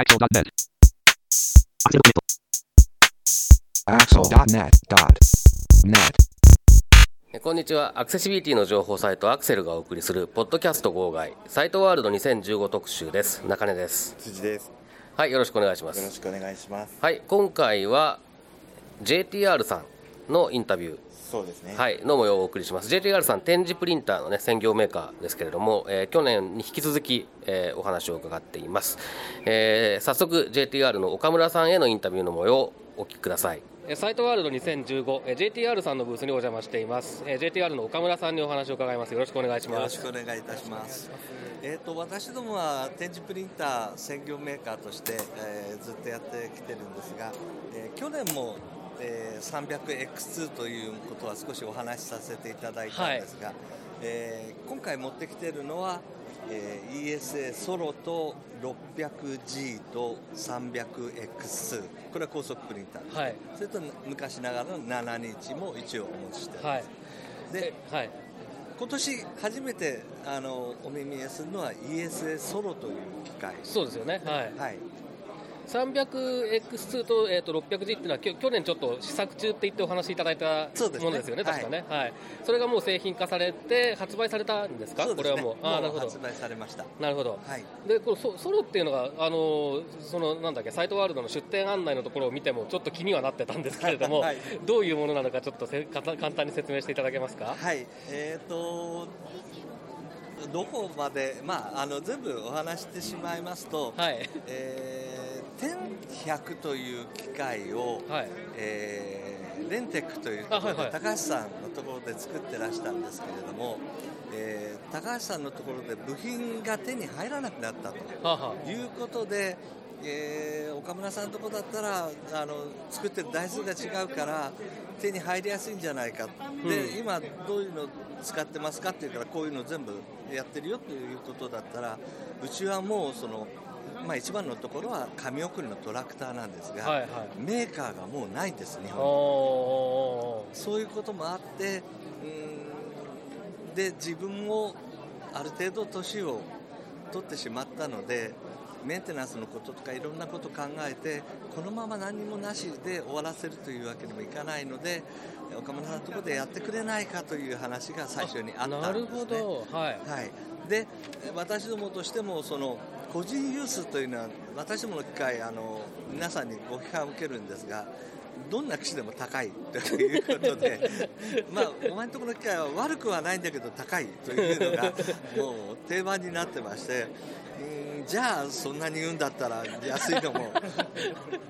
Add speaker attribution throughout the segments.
Speaker 1: Axel.net.
Speaker 2: Axel.net.net.
Speaker 3: えこんにちはアクセシビリティの情報サイトアクセルがお送りするポッドキャスト号外サイトワールド2015特集です中根です
Speaker 4: 辻です。
Speaker 3: はいよろしくお願いします
Speaker 4: よろしくお願いします。
Speaker 3: はい今回は JTR さんのインタビュー
Speaker 4: そうですね。
Speaker 3: はい、の模様をお送りします。JTR さん展示プリンターの、ね、専業メーカーですけれども、えー去年に引き続き、えーお話を伺っています、えー早速 JTR の岡村さんへのインタビューの模様をお聞きください。サイトワールド2015、えー JTR さんのブースにお邪魔しています、えー JTR の岡村さんにお話を伺います。よろしくお願いし
Speaker 5: よろし
Speaker 3: ます
Speaker 5: くお願いいたします。えっ、と私どもは展示プリンター専業メーカーとして、えーずっとやってきてるんですが、えー去年も、えー 300X2 ということは少しお話しさせていただいたんですが、えー今回持ってきてるのは、えー ESA ソロと 600G と 300X2 これは高速プリンター。です、
Speaker 3: はい。
Speaker 5: それと昔ながらの7日も一応お持ちしております、
Speaker 3: はい。
Speaker 5: で
Speaker 3: はい。
Speaker 5: 今年初めてあのお耳にするのは ESA ソロという機械。
Speaker 3: そうですよね。はい。
Speaker 5: はい
Speaker 3: 300X2 と,、えー、と 600G っていうのはきょ去年ちょっと試作中って言ってお話しいただいたものですよね、
Speaker 5: はい
Speaker 3: 確かね、はい、それがもう製品化されて発売されたんですか、
Speaker 5: すね。
Speaker 3: これはもう、あーなるほど。
Speaker 5: 発、売されました。
Speaker 3: なるほど、
Speaker 5: はい。
Speaker 3: でこのソソロっていうのが、あのーそのなんだっけ、サイトワールドの出店案内のところを見ても、ちょっと気にはなってたんですけれども、
Speaker 5: はい。
Speaker 3: どういうものなのか、ちょっとせかた簡単に説明していただけますか？
Speaker 5: はい。えっ、とどこまで、まあ、あの全部お話してしまいますと、
Speaker 3: はい、
Speaker 5: えー、10100という機械を、
Speaker 3: はい、
Speaker 5: えーレンテックというところで、
Speaker 3: あはいはい。
Speaker 5: 高橋さんのところで作ってらしたんですけれども、えー高橋さんのところで部品が手に入らなくなったと。いうことで、えー岡村さんのとこだったらあの作ってる台数が違うから手に入りやすいんじゃないか、で今どういうの使ってますかっていうからこういうの全部やってるよということだったらうちはもうその、まあ、一番のところは紙送りのトラクターなんですが、
Speaker 3: はいはい。
Speaker 5: メーカーがもうないんです日
Speaker 3: あ、
Speaker 5: 本に。
Speaker 3: お
Speaker 5: そういうこともあってうーんで自分もある程度年を取ってしまったのでメンテナンスのこととかいろんなこと考えてこのまま何もなしで終わらせるというわけにもいかないので岡村さんのところでやってくれないかという話が最初にあったんですね。
Speaker 3: なるほど、はい、
Speaker 5: はい、で私どもとしてもその個人ユースというのは私どもの機会あの皆さんにご批判を受けるんですがどんな機種でも高いということで まあお前のところの機械は悪くはないんだけど高いというのがもう定番になってましてうんじゃあそんなに言うんだったら安いのも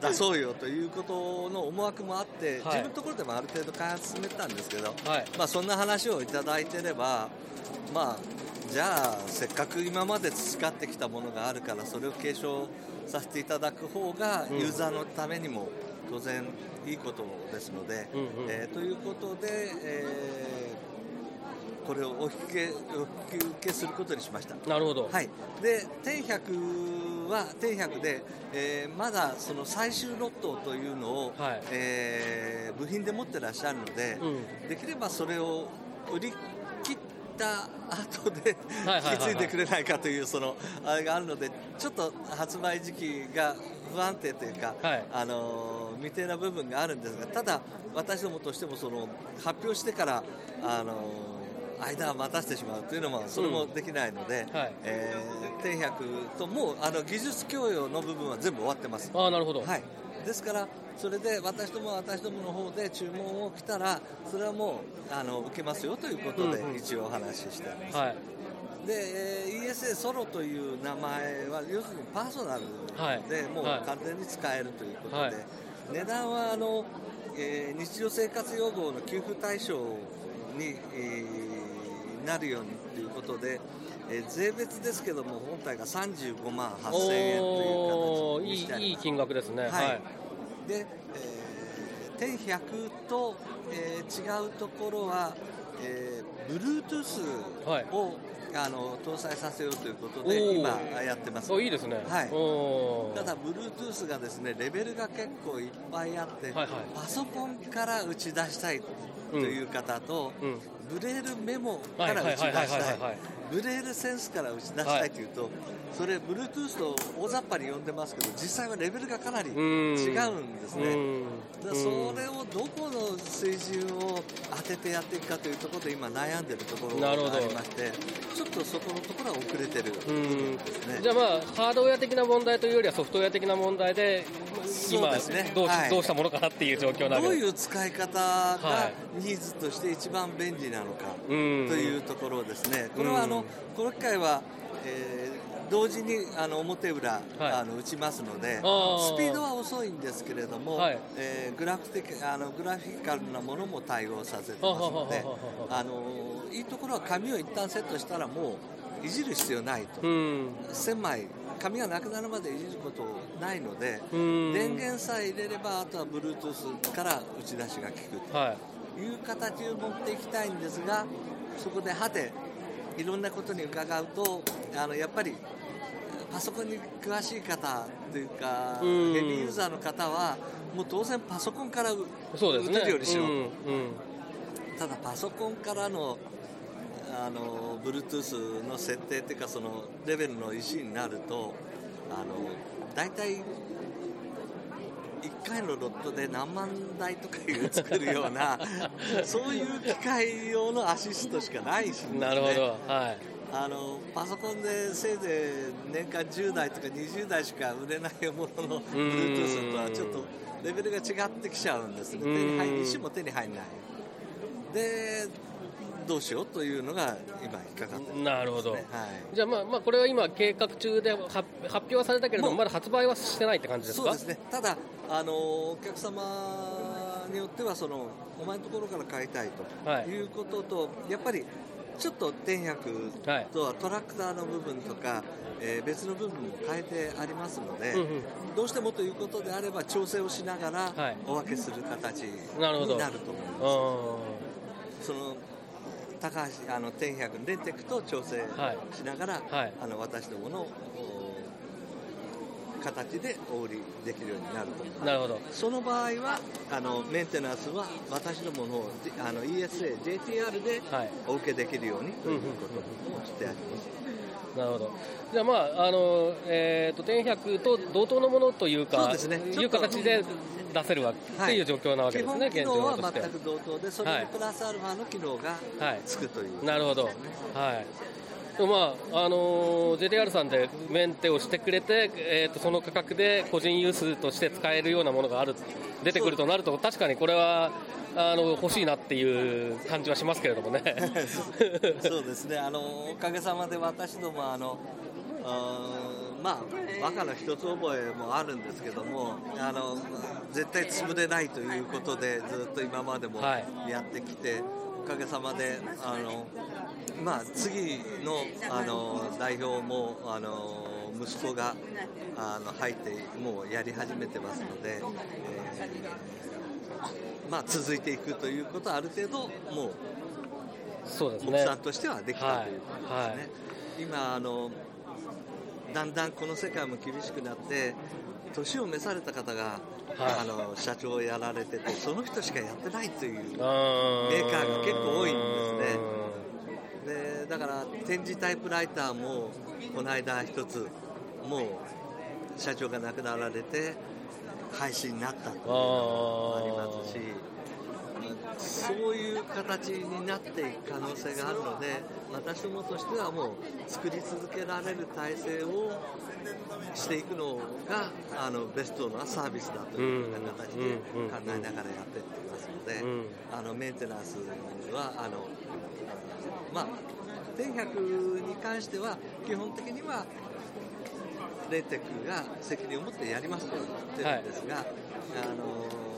Speaker 5: 出そうよということの思惑もあって、
Speaker 3: はい。
Speaker 5: 自分のところでもある程度開発進めたんですけど、
Speaker 3: はい。
Speaker 5: まあ、そんな話をいただいてれば、まあ、じゃあせっかく今まで培ってきたものがあるからそれを継承させていただく方が
Speaker 3: うん。
Speaker 5: ユーザーのためにも当然いいことですので、
Speaker 3: うんうん。
Speaker 5: えーということで、えーこれをお引き受けお引き受けすることにしました。
Speaker 3: なるほど、
Speaker 5: はい、で1100は1100で、えーまだその最終ロットというのを、
Speaker 3: はい。
Speaker 5: えー部品で持ってらっしゃるので、
Speaker 3: うん。
Speaker 5: できればそれを売りた後で引き継いでくれないかというそのあれがあるのでちょっと発売時期が不安定というか、
Speaker 3: はい。
Speaker 5: あのー未定な部分があるんですがただ私どもとしてもその発表してからあのー間を待たせてしまうというのもそれもできないので、
Speaker 3: はい。
Speaker 5: えー、天百ともうあの技術供与の部分は全部終わってます。
Speaker 3: ああなるほど、
Speaker 5: はい、ですから、それで私ども私どもの方で注文を来たら、それはもうあの受けますよということで、一応お話ししてます。
Speaker 3: はい。
Speaker 5: で、えー ESA ソロという名前は、要するにパーソナル
Speaker 3: はい。
Speaker 5: で、もう
Speaker 3: はい。
Speaker 5: 完全に使えるということで、
Speaker 3: はい。
Speaker 5: 値段はあの、えー日常生活用語の給付対象に、えーなるようにということで、えー税別ですけども、本体が35万8000円という形
Speaker 3: おーい
Speaker 5: にしてあります。
Speaker 3: いいい金額ですね、はい。
Speaker 5: はいで、えー、100と、えー違うところは、えー、Bluetooth
Speaker 3: はい。
Speaker 5: を、あの搭載させようということで今やってます。
Speaker 3: おいいですね、
Speaker 5: はい。ただ Bluetooth がですねレベルが結構いっぱいあって、
Speaker 3: はいはい。
Speaker 5: パソコンから打ち出したいという方と、
Speaker 3: うん
Speaker 5: ブレールメモか
Speaker 3: はい
Speaker 5: ら打ち出
Speaker 3: はいはい。
Speaker 5: したい
Speaker 3: はいはい。
Speaker 5: ブレールセンスから打ち出したいというと、それ Bluetooth と大雑把に呼んでますけど実際はレベルがかなり違うんですね、
Speaker 3: うん。
Speaker 5: だそれをどこの水準を当ててやっていくかというところで今悩んでるところがありましてちょっとそこのところは遅れてるね。
Speaker 3: じゃあまあハードウェア的な問題というよりはソフトウェア的な問題で今
Speaker 5: そうですね。
Speaker 3: どうし
Speaker 5: はい。
Speaker 3: どうしたものかなっていう状況な
Speaker 5: どういう使い方
Speaker 3: は
Speaker 5: が
Speaker 3: い。
Speaker 5: ニーズとして一番便利なのかと
Speaker 3: うん。
Speaker 5: いうところですね、これはあの、
Speaker 3: うん
Speaker 5: この機会は、えー同時にあの表裏、
Speaker 3: はい。
Speaker 5: あの打ちますのでスピードは遅いんですけれども、
Speaker 3: はい。
Speaker 5: えーグラフ的あのグラフィカルなものも対応させてますのであのいいところは紙を一旦セットしたらもういじる必要ないと、
Speaker 3: うん。
Speaker 5: 1000枚紙がなくなるまでいじることないので、
Speaker 3: うん。
Speaker 5: 電源さえ入れればあとは Bluetooth から打ち出しが効く
Speaker 3: はい。
Speaker 5: という形を持っていきたいんですがそこではていろんなことに伺うとあのやっぱりパソコンに詳しい方というかヘ
Speaker 3: うん。
Speaker 5: ビーユーザーの方はもう当然パソコンから打てるようにしろ、
Speaker 3: うん。うん。
Speaker 5: ただパソコンからのあの Bluetooth の設定っていうかそのレベルの石になるとあの大体1回のロットで何万台とかいう作るような そういう機械用のアシストしかないしね
Speaker 3: なるほど。はい。
Speaker 5: あのパソコンでせいぜい年間10台とか20台しか売れないものの Bluetooth とはちょっとレベルが違ってきちゃうんですね。手に入
Speaker 3: うん。
Speaker 5: 石も手に入らない。でどうしようというのが今引っかかって
Speaker 3: なるほど。
Speaker 5: はい。
Speaker 3: じゃあまあまあこれは今計画中で発発表はされたけれどもまだ発売はしてないって感じですか？
Speaker 5: そうですね。ただあのお客様によってはそのお前のところから買いたいと
Speaker 3: はい。
Speaker 5: いうことと、やっぱりちょっと天百
Speaker 3: はい。
Speaker 5: とはトラクターの部分とか、えー別の部分も変えてありますので、
Speaker 3: うんうん。
Speaker 5: どうしてもということであれば調整をしながら
Speaker 3: はい。
Speaker 5: お分けする形に
Speaker 3: なる
Speaker 5: と思います。
Speaker 3: あ
Speaker 5: その高橋あの天百レンテックと調整
Speaker 3: はい。
Speaker 5: しながら、
Speaker 3: はい。
Speaker 5: あの私どものお形でお売りできるようになると。
Speaker 3: なるほど。
Speaker 5: その場合はあのメンテナンスは私どものじあの ESA、JTR で
Speaker 3: はい。
Speaker 5: お受けできるようにということをしてあります。
Speaker 3: なるほど。じゃあまああのえっ、と天百と同等のものというか、
Speaker 5: そうですね。
Speaker 3: いう形で出せるわけ、っていう状況なわけ
Speaker 5: 基
Speaker 3: ですね。
Speaker 5: は
Speaker 3: 現状として
Speaker 5: 全く同等で、それにプラスアルファの機能が
Speaker 3: はい。
Speaker 5: つくという、
Speaker 3: なるほど。はい。まああの JTR さんでメンテをしてくれて、えー、とその価格で個人ユースとして使えるようなものがある出てくるとなると確かにこれはあの欲しいなっていう感じはしますけれどもね。
Speaker 5: そうですね、あのおかげさまで私どもあの、あーまあ、バカの一つ覚えもあるんですけども、あの絶対潰れないということで、ずっと今までも
Speaker 3: はい
Speaker 5: やってきて、おかげさまで、あのまあ、次のあの代表もあの息子があの入って、もうやり始めてますので。えーまあ、続いていくということはある程度もう
Speaker 3: そうですね。
Speaker 5: 目算としてはできたということですね、
Speaker 3: はいはい
Speaker 5: 今あのだんだんこの世界も厳しくなって年を召された方が、
Speaker 3: はい。
Speaker 5: あの社長をやられててその人しかやってないという
Speaker 3: メ
Speaker 5: メーカーが結構多いんですね。でだから展示タイプライターもこの間一つもう社長が亡くなられて廃止になったというのもありますしそういう形になっていく可能性があるので私どもとしてはもう作り続けられる体制をしていくのがあのベストなサービスだというような形で考えながらやっていってますので、
Speaker 3: うん。
Speaker 5: あのメンテナンスはあのまあ天百に関しては基本的にはレンテックが責任を持ってやりますと言ってるんですが、あの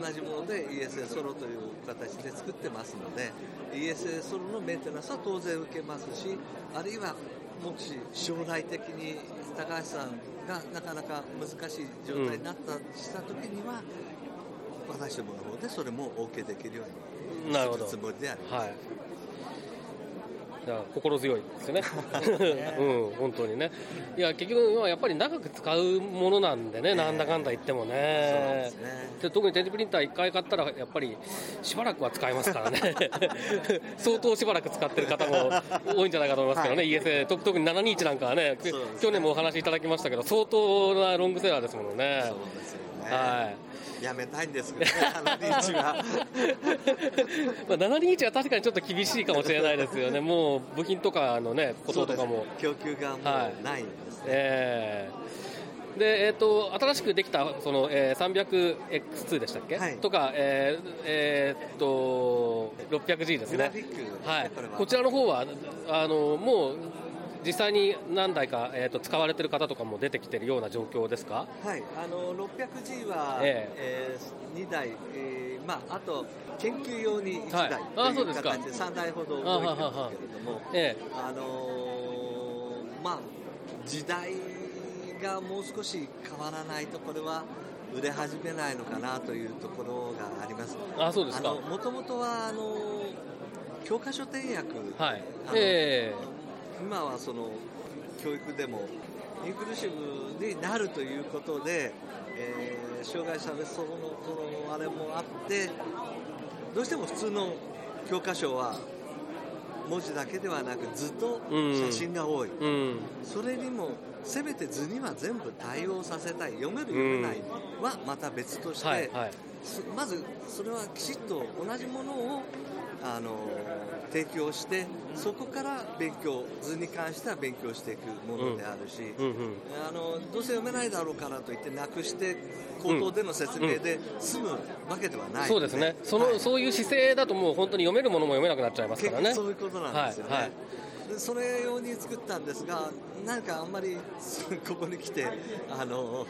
Speaker 5: 同じもので ESA ソロという形で作ってますので ESA ソロのメンテナンスは当然受けますしあるいはもし将来的に高橋さんがなかなか難しい状態になった、した時には私どもの方でそれもお受けできるように
Speaker 3: なるほど
Speaker 5: するつもりであります。
Speaker 3: はい。じゃあ心強いですよね。うん、本当にね。いや、結局、まあやっぱり長く使うものなんでね、なんだかんだ言っても
Speaker 5: そうで
Speaker 3: ね
Speaker 5: す。ね。
Speaker 3: で特に展示プリンター1回買ったらやっぱりしばらくは使えますからね。相当しばらく使ってる方も多いんじゃないかと思いますけどね、はい、ESA 特に721なんかはね、ね、去年もお話しいただきましたけど相当なロングセラーですもんね。
Speaker 5: そうですよね。はいやめたいんですけどね、721は。
Speaker 3: まあ721は確かにちょっと厳しいかもしれないですよね、もう部品とかのね、こととかも。
Speaker 5: 供給がもうないんですね。はい、
Speaker 3: えー。で、えーと、新しくできたその、えー、300X2 でしたっけ、はい、とか、えーえー、っと 600G ですね、はい、こちらの方はあのもう実際に何台か、えーと、使われてる方とかも出てきてるような状況ですか、
Speaker 5: はいあの 600G は、えーえー、2台、えーまあ、あと研究用に1台、はい、うですか。で3台ほど動いてるんですけれども、えー、あのー、まあ時代がもう少し変わらないとこれは売れ始めないのかなというところがあります。
Speaker 3: あそうですか。
Speaker 5: もともとはあの教科書転訳、
Speaker 3: はい。え
Speaker 5: ー、今はその教育でもインクルーシブになるということで、えー、障害者別荘のそのあれもあってどうしても普通の教科書は文字だけではなく図と写真が多い、うんうん、それにもせめて図には全部対応させたい。読める読めないはまた別として、はいはい、まずそれはきちっと同じものをあの提供してそこから勉強図に関しては勉強していくものであるし、うんうんうん、あのどうせ読めないだろうからといってなくして口頭での説明で済むわけではない、
Speaker 3: そうですね。その、はい、そういう姿勢だともう本当に読めるものも読めなくなっちゃいますからね。
Speaker 5: そういうことなんですよね、はいはいそれ用に作ったんですがなんかあんまり ここに来てあの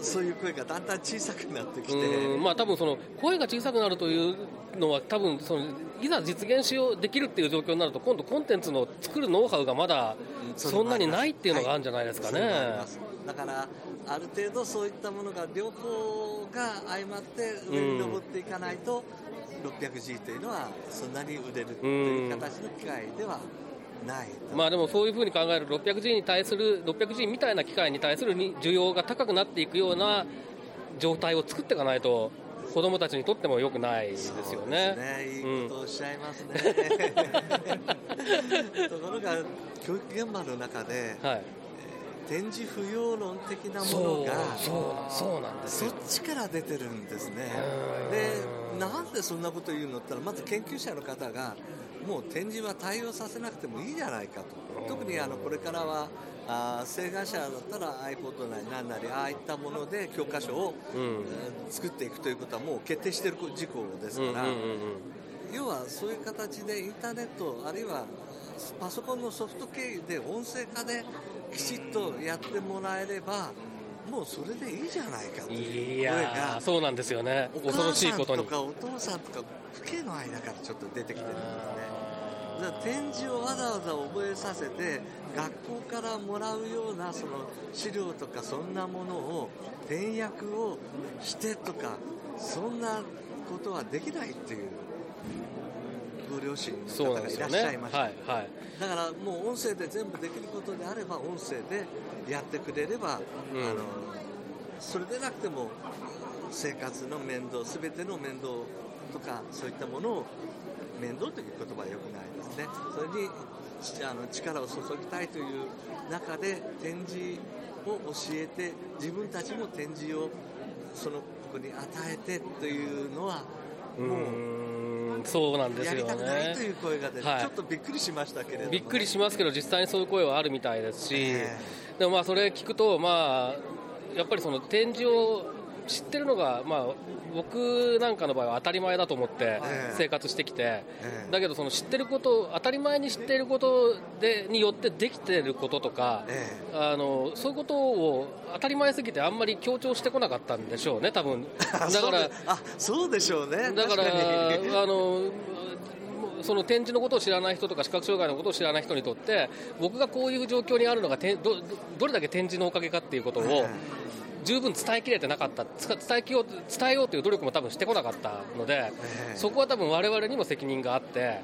Speaker 5: そういう声がだんだん小さくなってきて。
Speaker 3: まあ多分その声が小さくなるというのは多分そのいざ実現しようできるっていう状況になると今度コンテンツの作るノウハウがまだそんなにないっていうのがあるんじゃないですかね、はい、
Speaker 5: だからある程度そういったものが両方が相まって上に登っていかないと、600G というのはそんなに売れるという形の機械ではない
Speaker 3: まあでもそういうふうに考える 600G に対する 600G みたいな機械に対する需要が高くなっていくような状態を作っていかないと子供たちにとってもよくないですよね。
Speaker 5: ねいいことをおっしゃいますね。うん、ところが教育現場の中で、はい、展示不要論的なものが
Speaker 3: そうなんです
Speaker 5: そっちから出てるんですね。でなんでそんなこと言うのって言ったらまず研究者の方がもう展示は対応させなくてもいいじゃないかと。特にあのこれからはあ請願者だったら iPod なり何なりああいったもので教科書を、うん、作っていくということはもう決定している事項ですから、要はそういう形でインターネットあるいはパソコンのソフト経由で音声化できちっとやってもらえればもうそれでいいじゃないかという声が
Speaker 3: そうなんですよね。恐ろしいことに。
Speaker 5: お母さんとかお父さんとか父兄の間からちょっと出てきてる。んですねだから展示をわざわざ覚えさせて学校からもらうようなその資料とかそんなものを転訳をしてとかそんなことはできないっていうご両親の方がいらっしゃいました、ね。はいはい、だからもう音声で全部できることであれば音声でやってくれれば、うん、あのそれでなくても生活の面倒全ての面倒とかそういったものを面倒という言葉は良くないですね。それにあの力を注ぎたいという中で展示を教えて自分たちも展示をその子に与えてというのはもう
Speaker 3: そうなんですよね。やりたく
Speaker 5: ないという声が出て、はい、ちょっとびっくりしましたけれども、
Speaker 3: びっくりしますけど、実際にそういう声はあるみたいですし、えー、でもまあそれ聞くと、まあ、やっぱりその展示を知ってるのが、まあ、僕なんかの場合は当たり前だと思って生活してきて、だけどその知ってること当たり前に知っていることでによってできてることとか、あのそういうことを当たり前すぎてあんまり強調してこなかったんでしょうね多分。
Speaker 5: だからあそうでしょうね。
Speaker 3: だからあのその展示のことを知らない人とか視覚障害のことを知らない人にとって僕がこういう状況にあるのがどどれだけ展示のおかげかっていうことを十分伝えきれてなかった伝えよう伝えようという努力も多分してこなかったので、そこは多分我々にも責任があって、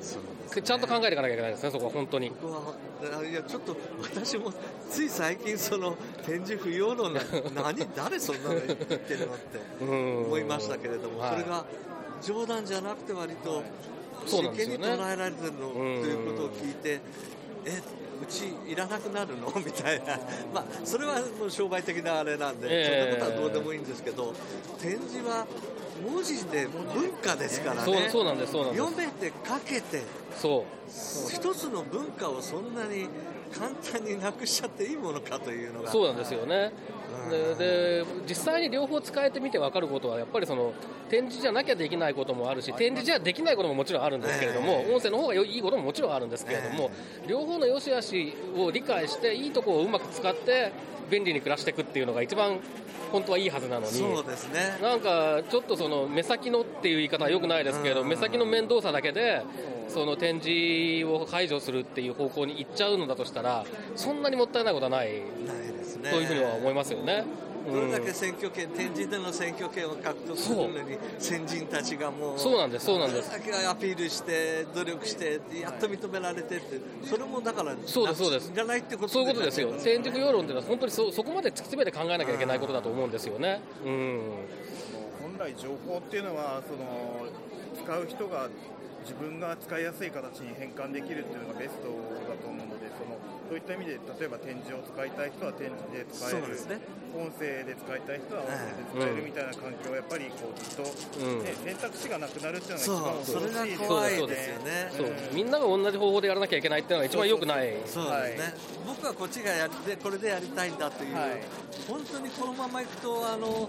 Speaker 5: そう
Speaker 3: ちゃんと考えていかなきゃいけないですねそこは本当に。
Speaker 5: いやちょっと私もつい最近その展示不要論な何 誰そんなの言ってるのって
Speaker 3: うん。
Speaker 5: 思いましたけれども、
Speaker 3: はい。
Speaker 5: それが冗談じゃなくて割と真剣に捉えられてるのということを聞いてえうちいらなくなるの？みたいな、まあ、それはもう商売的なあれなんで、
Speaker 3: ええ。
Speaker 5: そんなことはどうでもいいんですけど展示は文字で文化ですから
Speaker 3: そう
Speaker 5: ね
Speaker 3: そうなんですそうなんです。
Speaker 5: 読めて書けて
Speaker 3: そう。
Speaker 5: 一つの文化をそんなに簡単になくしちゃっていいものかというのが。
Speaker 3: そうなんですよね。
Speaker 5: うん。
Speaker 3: でで実際に両方使えてみて分かることはやっぱりその展示じゃなきゃできないこともあるし展示じゃできないことももちろんあるんですけれども、
Speaker 5: ええ。
Speaker 3: 音声の方がよいいことももちろんあるんですけれども、両方の良し悪しを理解していいところをうまく使って便利に暮らしていくっていうのが一番本当はいいはずなのに
Speaker 5: そうですね。
Speaker 3: なんかちょっとその目先のっていう言い方はよくないですけど、
Speaker 5: うん。
Speaker 3: 目先の面倒さだけで、その展示を排除するっていう方向に行っちゃうのだとしたら、そんなにもったいないことはない。
Speaker 5: ないですね。
Speaker 3: というふうには思いますよね。
Speaker 5: どれだ
Speaker 3: うん
Speaker 5: け選挙権展示での選挙権を獲得するのに先人たちがもう
Speaker 3: そうなんですそうなんです。
Speaker 5: だけアピールして努力してやっと認められてってそれもだから
Speaker 3: そうですそうです。
Speaker 5: いらないってこと
Speaker 3: そういうことですよ、
Speaker 5: ね
Speaker 3: 戦時不要論っていうのは本当にそそこまで突き詰めて考えなきゃいけないことだと思うんですよね。うん。
Speaker 1: 本来情報っていうのはその使う人が自分が使いやすい形に変換できるっていうのがベストだと思うのでそのそういった意味で例えば展示を使いたい人は展示で使える
Speaker 5: ね。
Speaker 1: 音声で使いたい人は音声で使えるみたいな環境をやっぱりこうずっと、
Speaker 3: うん。
Speaker 1: ね選択肢がなくなるっていうのが一番
Speaker 5: それが
Speaker 1: 恐ろしい
Speaker 5: ですよね。
Speaker 3: そう。
Speaker 1: うん。
Speaker 3: みんなが同じ方法でやらなきゃいけないっていうのが一番良くない。
Speaker 5: そうですね、僕はこっちがやりでこれでやりたいんだという、
Speaker 1: はい。
Speaker 5: 本当にこのままいくとあの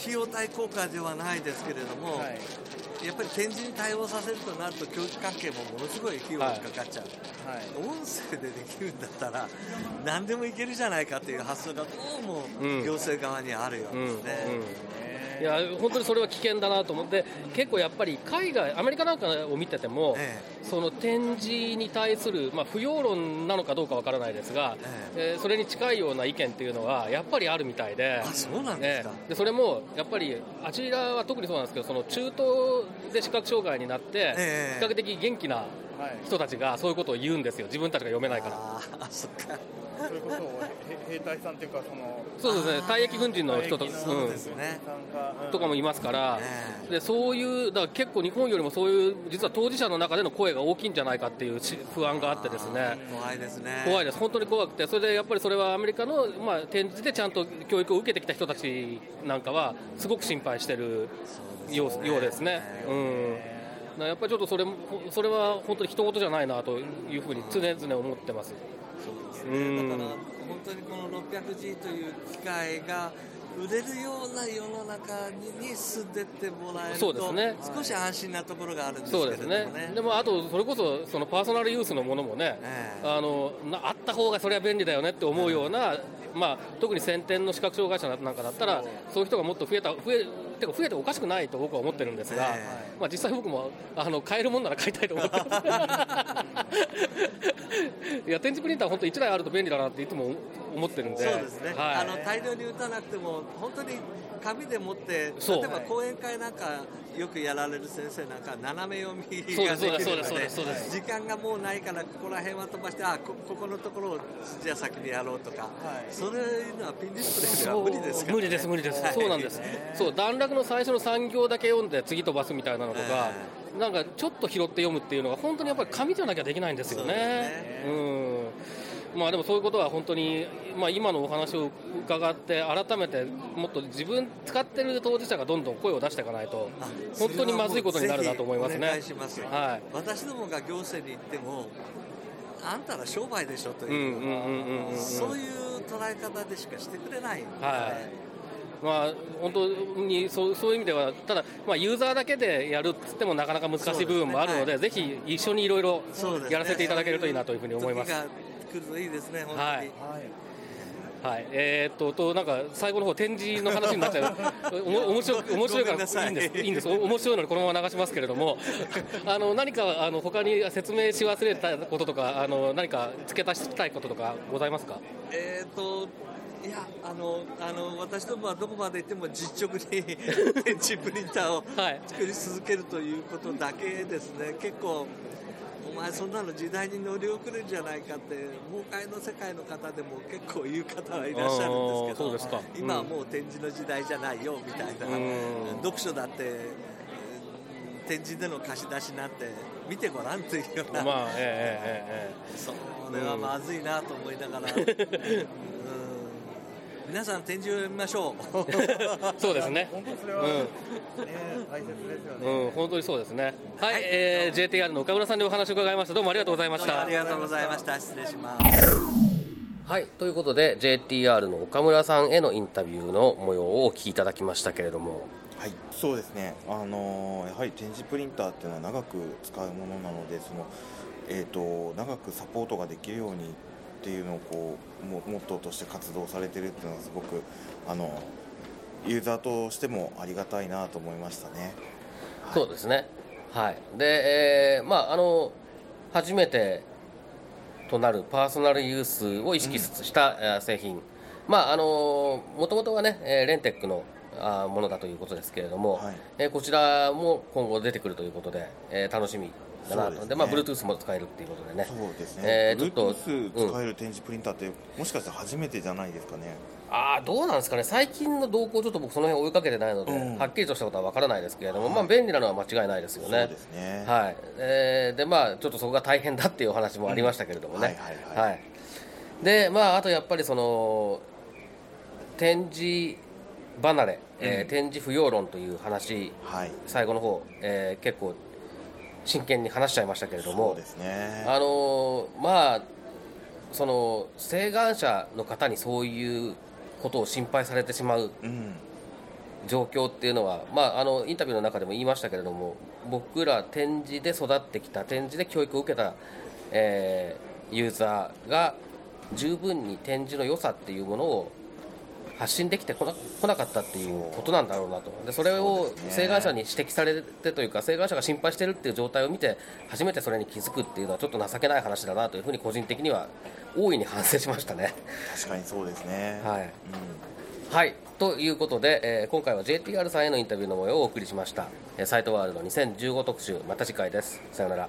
Speaker 5: 費用対効果ではないですけれども、
Speaker 1: はい。
Speaker 5: やっぱり展示に対応させるとなると教育関係もものすごい費用がかかっちゃう、
Speaker 1: はい。
Speaker 5: 音声でできるんだったら何でもいけるじゃないかという発想がどうも
Speaker 3: うん。
Speaker 5: 行政側にあるよう
Speaker 3: うん
Speaker 5: ですね。
Speaker 3: うんいや本当にそれは危険だなと思って結構やっぱり海外アメリカなんかを見てても、
Speaker 5: え
Speaker 3: その展示に対する、まあ、不要論なのかどうかわからないですが、えーそれに近いような意見っていうのはやっぱりあるみたいで。
Speaker 5: あそうなんですか、
Speaker 3: ええ。でそれもやっぱりあちらは特にそうなんですけどその中東で視覚障害になって
Speaker 5: ええ。
Speaker 3: 比較的元気な
Speaker 1: はい
Speaker 3: 人たちがそういうことを言うんですよ。自分たちが読めないから。
Speaker 5: あーあそっか。
Speaker 1: それこそへ兵隊さんっていうかその
Speaker 3: そうですね。退役軍人の人と、
Speaker 5: う
Speaker 3: うん。とかもいますから、
Speaker 5: ええ
Speaker 3: でそういう、だから結構日本よりもそういう、実は当事者の中での声が大きいんじゃないかっていうし不安があってですね。
Speaker 5: 怖いですね。
Speaker 3: 怖いです、本当に怖くて、それでやっぱりそれはアメリカの、まあ、展示でちゃんと教育を受けてきた人たちなんかは、すごく心配してるようようですね。うんやっぱりちょっとそれもそれは本当に人事じゃないなというふうに常々思ってます。うん
Speaker 5: だから本当にこの 600G という機械が売れるような世の中にに住んでってもらえる
Speaker 3: そうです
Speaker 5: と、
Speaker 3: ね
Speaker 5: 少し安心なところがあるんですけ
Speaker 3: そう
Speaker 5: れども
Speaker 3: です
Speaker 5: ね。
Speaker 3: ね。でもあとそれこそそのパーソナルユースのものもね、
Speaker 5: ええ
Speaker 3: あのなあった方がそれは便利だよねって思うような、まあ特に先天の視覚障害者なんかだったらそういう人がもっと増えた増えてか増えておかしくないと僕は思ってるんですが、
Speaker 5: え
Speaker 3: まあ実際僕もあの買えるもんなら買いたいと思って いや展示プリンター本当1台あると便利だなっていつも思ってるんで、
Speaker 5: そうですね、
Speaker 3: はい、
Speaker 5: あの大量に打たなくても、本当に紙で持って、例えば講演会なんか、よくやられる先生なんか、斜め読みができるので時間がもうないから、ここら辺は飛ばして、あこここのところをじゃあ先にやろうとか、
Speaker 1: はい。
Speaker 5: そういうのはピンディスプレイでは無理ですから、ね、
Speaker 3: 無理です無理です、
Speaker 5: はい。
Speaker 3: そうなんです。そう。段落の最初の3行だけ読んで次飛ばすみたいなのとか、なんかちょっと拾って読むっていうのが本当にやっぱり紙じゃなきゃできないんですよね。うんまあでもそういうことは本当に、まあ、今のお話を伺って改めてもっと自分使ってる当事者がどんどん声を出していかないと
Speaker 5: あ
Speaker 3: 本当にまずいことになるなと思いますね。
Speaker 5: いします、
Speaker 3: はい。
Speaker 5: 私どもが行政に行ってもあんたら商売でしょと
Speaker 3: うん
Speaker 5: いう、そういう捉え方でしかしてくれない
Speaker 3: はい。まあ、本当にそうそういう意味では、ただ、まあ、ユーザーだけでやるっつってもなかなか難しい部分もあるので、
Speaker 5: そう
Speaker 3: ぜひ一緒にいろいろやらせていただけるといいなというふうに思います。
Speaker 5: 来るといいですね、本当に。
Speaker 3: はい
Speaker 1: はい
Speaker 3: はい、えーっと、と、なんか、最後の方、展示の話になっちゃう。おも、面白い、面白いから、いいんです、いいんです、お面白いので、このまま流しますけれども。あの、何か、あの、他に説明し忘れたこととか、あの、何か付け足したいこととか、ございますか？
Speaker 5: えーといやあのあの私どもはどこまで行っても実直にペンチプリンターを
Speaker 3: はい
Speaker 5: 作り続けるということだけですね結構お前そんなの時代に乗り遅れるんじゃないかって崩壊の世界の方でも結構言う方はいらっしゃるんですけど
Speaker 3: うですか。
Speaker 5: 今はもう展示の時代じゃないよみたいな。
Speaker 3: うん。
Speaker 5: 読書だってうん展示での貸し出しなんて見てごらんというような、
Speaker 3: まあええええええ
Speaker 5: それはまずいなと思いながら、う ん皆さん展示を読みましょう。
Speaker 3: そうですね。
Speaker 1: 本当それは、
Speaker 3: うん
Speaker 1: ね大切ですよね、
Speaker 3: うん、本当にそうですね。はい、えー、JTR の岡村さんにお話を伺いました。どうもありがとうございました。
Speaker 5: あり。がとうございました。失礼します。
Speaker 3: はい、ということで JTR の岡村さんへのインタビューの模様をお聞きいただきましたけれども、
Speaker 2: はい、そうですね、あのーやはり展示プリンターっていうのは長く使うものなのでその、えー、と長くサポートができるようにっていうのをこうもモットーとして活動されてるっていうのはすごくあのユーザーとしてもありがたいなと思いましたね。はい
Speaker 3: そうですね。はい。で、えー、まああの初めてとなるパーソナルユースを意識した、えー製品、まああのもともとはね、えーレンテックのものだということですけれども、
Speaker 2: はい
Speaker 3: えーこちらも今後出てくるということで、えー楽しみだなと。まあ Bluetooth も使えるっていうことでね。
Speaker 2: そうですね、
Speaker 3: えーちょっと
Speaker 2: Bluetooth 使える展示プリンターって、もしかしたら初めてじゃないですかね。
Speaker 3: ああどうなんですかね、最近の動向、ちょっと僕、その辺追いかけてないので、
Speaker 2: うん。
Speaker 3: はっきりとしたことは分からないですけれども、
Speaker 2: はい。
Speaker 3: まあ、便利なのは間違いないですよ
Speaker 2: そう
Speaker 3: ね。
Speaker 2: ですね。
Speaker 3: はい。えーでまあ、ちょっとそこが大変だっていうお話もありましたけれどもね、
Speaker 2: はいはい。はい。
Speaker 3: でまあ、あとやっぱりその展示離れ、えー
Speaker 2: うん。
Speaker 3: 展示不要論という話、
Speaker 2: はい、
Speaker 3: 最後の方、えー結構真剣に話しちゃいましたけれども
Speaker 2: ね。
Speaker 3: あのーまあその請願者の方にそういうことを心配されてしまう
Speaker 2: うん、
Speaker 3: 状況っていうのは、まあ、あのインタビューの中でも言いましたけれども僕ら展示で育ってきた展示で教育を受けた、えーユーザーが十分に展示の良さっていうものを発信できてこな来なかったっていうことなんだろうなと。でそれ
Speaker 2: そ
Speaker 3: を請願者に指摘されてというか請願者が心配してるっていう状態を見て初めてそれに気づくっていうのはちょっと情けない話だなというふうに個人的には大いに反省しましたね。
Speaker 2: 確かにそうですね。
Speaker 3: はい。
Speaker 2: うん
Speaker 3: はい、ということで、えー今回は JTR さんへのインタビューの模様をお送りしました、えーサイトワールド2015特集また次回です。さようなら